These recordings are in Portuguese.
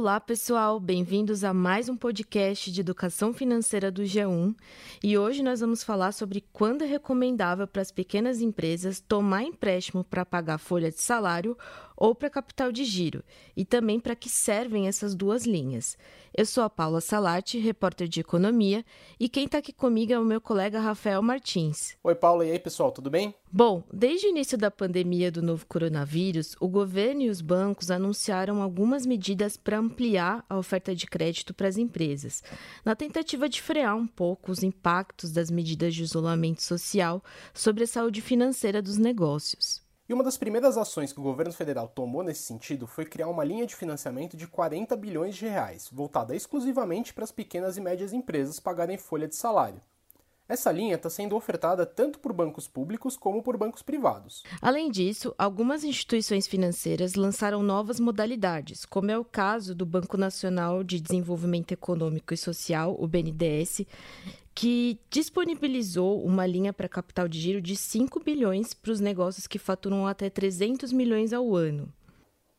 Olá, pessoal, bem-vindos a mais um podcast de educação financeira do G1. E hoje nós vamos falar sobre quando é recomendável para as pequenas empresas tomar empréstimo para pagar folha de salário ou para capital de giro, e também para que servem essas duas linhas. Eu sou a Paula Salati, repórter de economia, e quem está aqui comigo é o meu colega Rafael Martins. Oi, Paula, e aí, pessoal, tudo bem? Bom, desde o início da pandemia do novo coronavírus, o governo e os bancos anunciaram algumas medidas para ampliar a oferta de crédito para as empresas, na tentativa de frear um pouco os impactos das medidas de isolamento social sobre a saúde financeira dos negócios. E uma das primeiras ações que o governo federal tomou nesse sentido foi criar uma linha de financiamento de 40 bilhões de reais, voltada exclusivamente para as pequenas e médias empresas pagarem folha de salário. Essa linha está sendo ofertada tanto por bancos públicos como por bancos privados. Além disso, algumas instituições financeiras lançaram novas modalidades, como é o caso do Banco Nacional de Desenvolvimento Econômico e Social, o BNDES, que disponibilizou uma linha para capital de giro de 5 bilhões para os negócios que faturam até 300 milhões ao ano.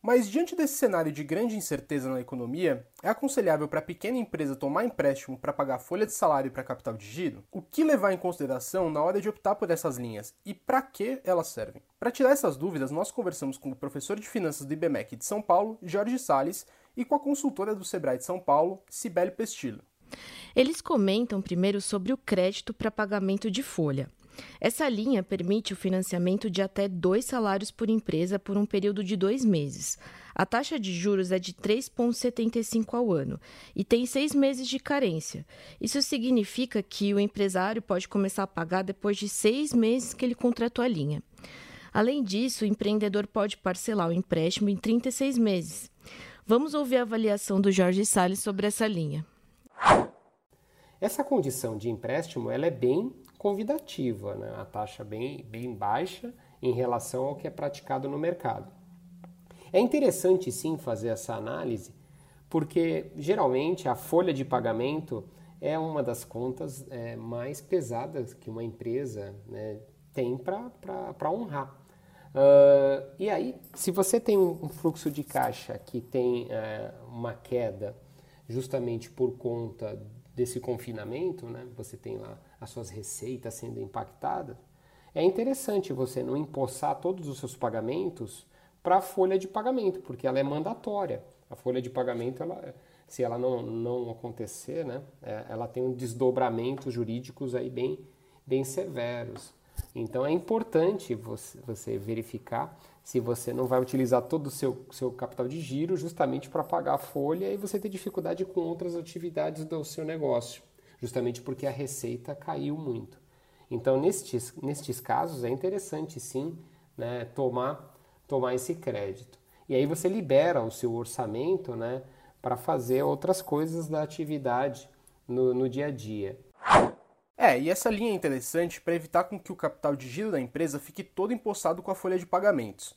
Mas diante desse cenário de grande incerteza na economia, é aconselhável para a pequena empresa tomar empréstimo para pagar folha de salário para capital de giro? O que levar em consideração na hora de optar por essas linhas e para que elas servem? Para tirar essas dúvidas, nós conversamos com o professor de finanças do IBMEC de São Paulo, Jorge Sales, e com a consultora do Sebrae de São Paulo, Cibele Pestillo. Eles comentam primeiro sobre o crédito para pagamento de folha. Essa linha permite o financiamento de até dois salários por empresa por um período de dois meses. A taxa de juros é de 3,75 ao ano e tem seis meses de carência. Isso significa que o empresário pode começar a pagar depois de seis meses que ele contratou a linha. Além disso, o empreendedor pode parcelar o empréstimo em 36 meses. Vamos ouvir a avaliação do Jorge Salles sobre essa linha. Essa condição de empréstimo ela é bem convidativa, né? a taxa bem, bem baixa em relação ao que é praticado no mercado. É interessante sim fazer essa análise, porque geralmente a folha de pagamento é uma das contas é, mais pesadas que uma empresa né, tem para honrar. Uh, e aí, se você tem um, fluxo de caixa que tem uh, uma queda justamente por conta desse confinamento, né, você tem lá as suas receitas sendo impactadas, é interessante você não empossar todos os seus pagamentos para a folha de pagamento, porque ela é mandatória. A folha de pagamento, ela, se ela não, não acontecer, né, é, ela tem um desdobramento jurídicos aí bem, bem severos. Então é importante você, você verificar se você não vai utilizar todo o seu, seu capital de giro justamente para pagar a folha e você ter dificuldade com outras atividades do seu negócio, justamente porque a receita caiu muito. Então, nestes, nestes casos, é interessante sim né, tomar, tomar esse crédito. E aí você libera o seu orçamento né, para fazer outras coisas da atividade no, no dia a dia. É, e essa linha é interessante para evitar com que o capital de giro da empresa fique todo empossado com a folha de pagamentos.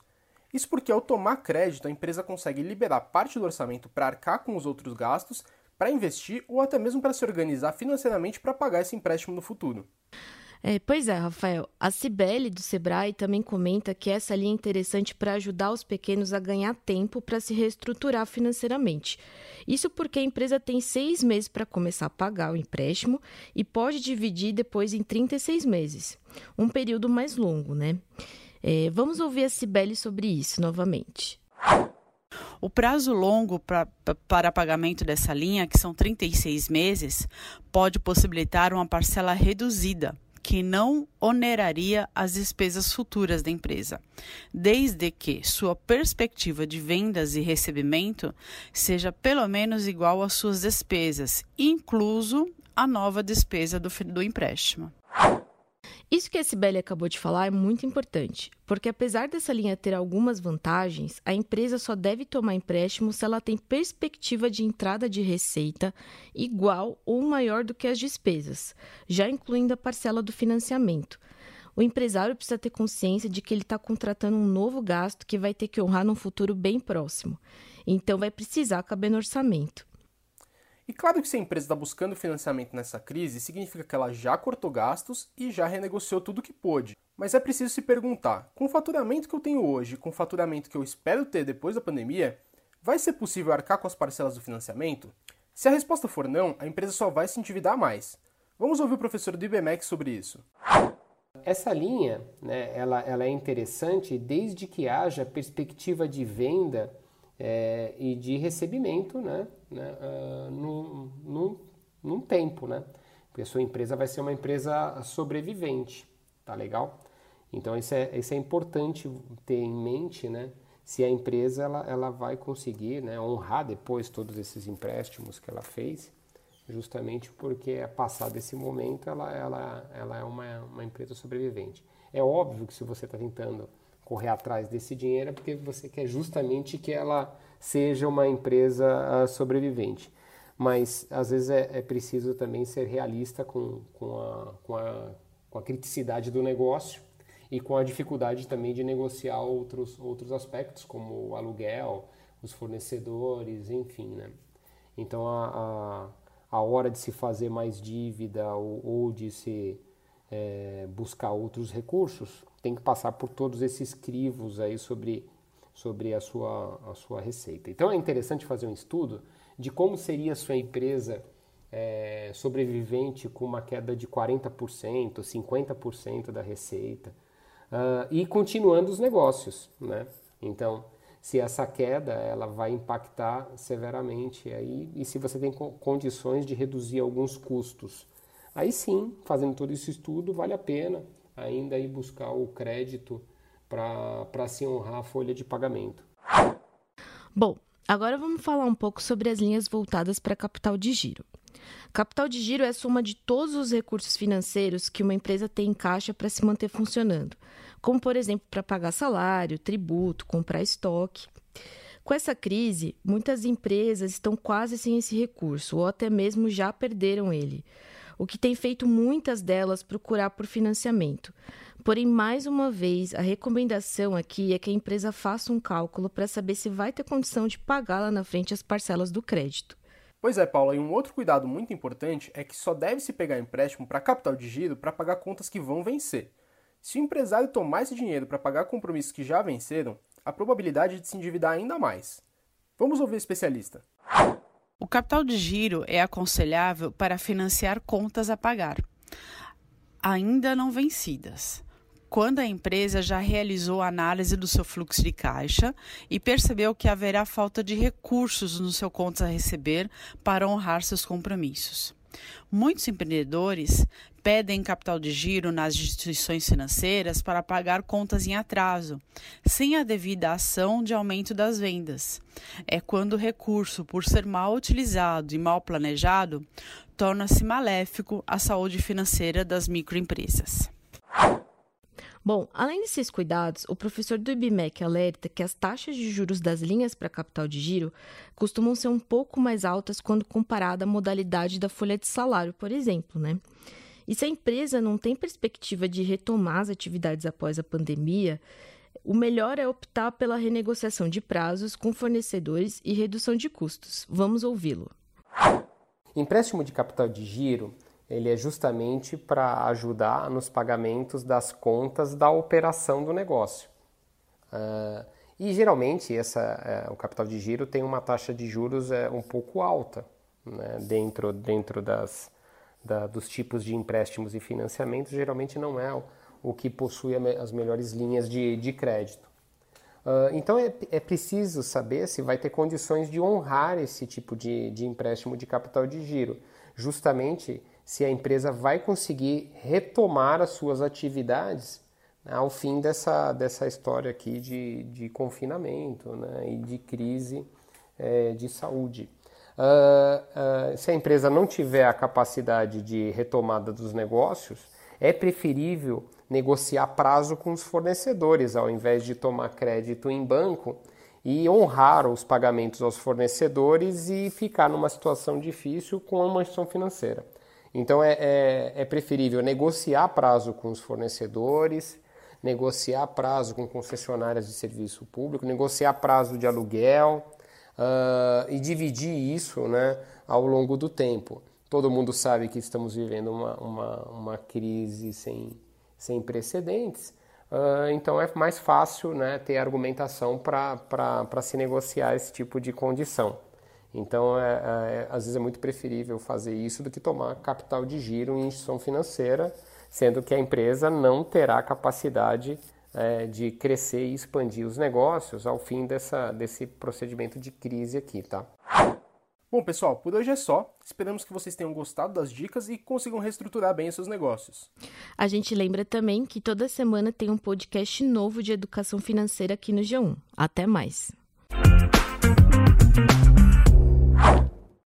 Isso porque ao tomar crédito, a empresa consegue liberar parte do orçamento para arcar com os outros gastos, para investir ou até mesmo para se organizar financeiramente para pagar esse empréstimo no futuro. É, pois é, Rafael. A Cibele do Sebrae também comenta que essa linha é interessante para ajudar os pequenos a ganhar tempo para se reestruturar financeiramente. Isso porque a empresa tem seis meses para começar a pagar o empréstimo e pode dividir depois em 36 meses. Um período mais longo, né? É, vamos ouvir a Cibele sobre isso novamente. O prazo longo pra, para pagamento dessa linha, que são 36 meses, pode possibilitar uma parcela reduzida que não oneraria as despesas futuras da empresa, desde que sua perspectiva de vendas e recebimento seja pelo menos igual às suas despesas, incluso a nova despesa do, do empréstimo. Isso que a Sibeli acabou de falar é muito importante, porque apesar dessa linha ter algumas vantagens, a empresa só deve tomar empréstimo se ela tem perspectiva de entrada de receita igual ou maior do que as despesas, já incluindo a parcela do financiamento. O empresário precisa ter consciência de que ele está contratando um novo gasto que vai ter que honrar num futuro bem próximo. Então, vai precisar caber no orçamento. E claro que se a empresa está buscando financiamento nessa crise, significa que ela já cortou gastos e já renegociou tudo que pôde. Mas é preciso se perguntar: com o faturamento que eu tenho hoje, com o faturamento que eu espero ter depois da pandemia, Vai ser possível arcar com as parcelas do financiamento? Se a resposta for não, a empresa só vai se endividar mais. Vamos ouvir o professor do IBMEC sobre isso. Essa linha, né, ela, ela é interessante desde que haja perspectiva de venda é, e de recebimento né, né, uh, num, num, num tempo, né? Porque a sua empresa vai ser uma empresa sobrevivente, tá legal? Então isso é, isso é importante ter em mente, né? Se a empresa ela, ela vai conseguir né, honrar depois todos esses empréstimos que ela fez, justamente porque a passado esse momento ela, ela, ela é uma, uma empresa sobrevivente. É óbvio que se você está tentando correr atrás desse dinheiro é porque você quer justamente que ela seja uma empresa uh, sobrevivente. Mas às vezes é, é, preciso também ser realista com, com, a, com, a, com a criticidade do negócio e com a dificuldade também de negociar outros, outros aspectos, como o aluguel, os fornecedores, enfim. Né? Então a, a, a hora de se fazer mais dívida ou, ou de se é, buscar outros recursos tem que passar por todos esses crivos aí sobre, sobre a, sua, a sua receita. Então é interessante fazer um estudo de como seria a sua empresa é, sobrevivente com uma queda de 40%, 50% da receita uh, e continuando os negócios, né? Então, se essa queda ela vai impactar severamente aí e se você tem condições de reduzir alguns custos, aí sim, fazendo todo esse estudo, vale a pena ainda ir buscar o crédito para se honrar a folha de pagamento. Bom, agora vamos falar um pouco sobre as linhas voltadas para capital de giro. Capital de giro é a soma de todos os recursos financeiros que uma empresa tem em caixa para se manter funcionando, como, por exemplo, para pagar salário, tributo, comprar estoque. Com essa crise, muitas empresas estão quase sem esse recurso ou até mesmo já perderam ele o que tem feito muitas delas procurar por financiamento. Porém, mais uma vez, a recomendação aqui é que a empresa faça um cálculo para saber se vai ter condição de pagar lá na frente as parcelas do crédito. Pois é, Paula, e um outro cuidado muito importante é que só deve se pegar empréstimo para capital de giro para pagar contas que vão vencer. Se o empresário tomar esse dinheiro para pagar compromissos que já venceram, a probabilidade de se endividar ainda mais. Vamos ouvir o especialista. O capital de giro é aconselhável para financiar contas a pagar, ainda não vencidas. Quando a empresa já realizou a análise do seu fluxo de caixa e percebeu que haverá falta de recursos no seu contas a receber para honrar seus compromissos. Muitos empreendedores pedem capital de giro nas instituições financeiras para pagar contas em atraso, sem a devida ação de aumento das vendas. É quando o recurso, por ser mal utilizado e mal planejado, torna-se maléfico à saúde financeira das microempresas. Bom, além desses cuidados, o professor do IBMEC alerta que as taxas de juros das linhas para capital de giro costumam ser um pouco mais altas quando comparada à modalidade da folha de salário, por exemplo, né? E se a empresa não tem perspectiva de retomar as atividades após a pandemia, o melhor é optar pela renegociação de prazos com fornecedores e redução de custos. Vamos ouvi-lo. Empréstimo de capital de giro ele é justamente para ajudar nos pagamentos das contas da operação do negócio. Uh, e geralmente essa, uh, o capital de giro tem uma taxa de juros uh, um pouco alta né, dentro, dentro das, da, dos tipos de empréstimos e financiamentos, geralmente não é o, o que possui as melhores linhas de, de crédito. Uh, então é, é, preciso saber se vai ter condições de honrar esse tipo de, de empréstimo de capital de giro, justamente se a empresa vai conseguir retomar as suas atividades né, ao fim dessa, dessa história aqui de, de confinamento né, e de crise é, de saúde. Uh, uh, se a empresa não tiver a capacidade de retomada dos negócios, é preferível negociar prazo com os fornecedores, ao invés de tomar crédito em banco e honrar os pagamentos aos fornecedores e ficar numa situação difícil com uma instituição financeira. Então é, é, é preferível negociar prazo com os fornecedores, negociar prazo com concessionárias de serviço público, negociar prazo de aluguel, uh, e dividir isso né, ao longo do tempo. Todo mundo sabe que estamos vivendo uma, uma, uma crise sem, sem precedentes, uh, então é mais fácil né, ter argumentação para se negociar esse tipo de condição. Então, é, é, às vezes é muito preferível fazer isso do que tomar capital de giro em instituição financeira, sendo que a empresa não terá capacidade é, de crescer e expandir os negócios ao fim dessa, desse procedimento de crise aqui, tá? Bom, pessoal, por hoje é só. Esperamos que vocês tenham gostado das dicas e consigam reestruturar bem os seus negócios. A gente lembra também que toda semana tem um podcast novo de educação financeira aqui no G1. Até mais!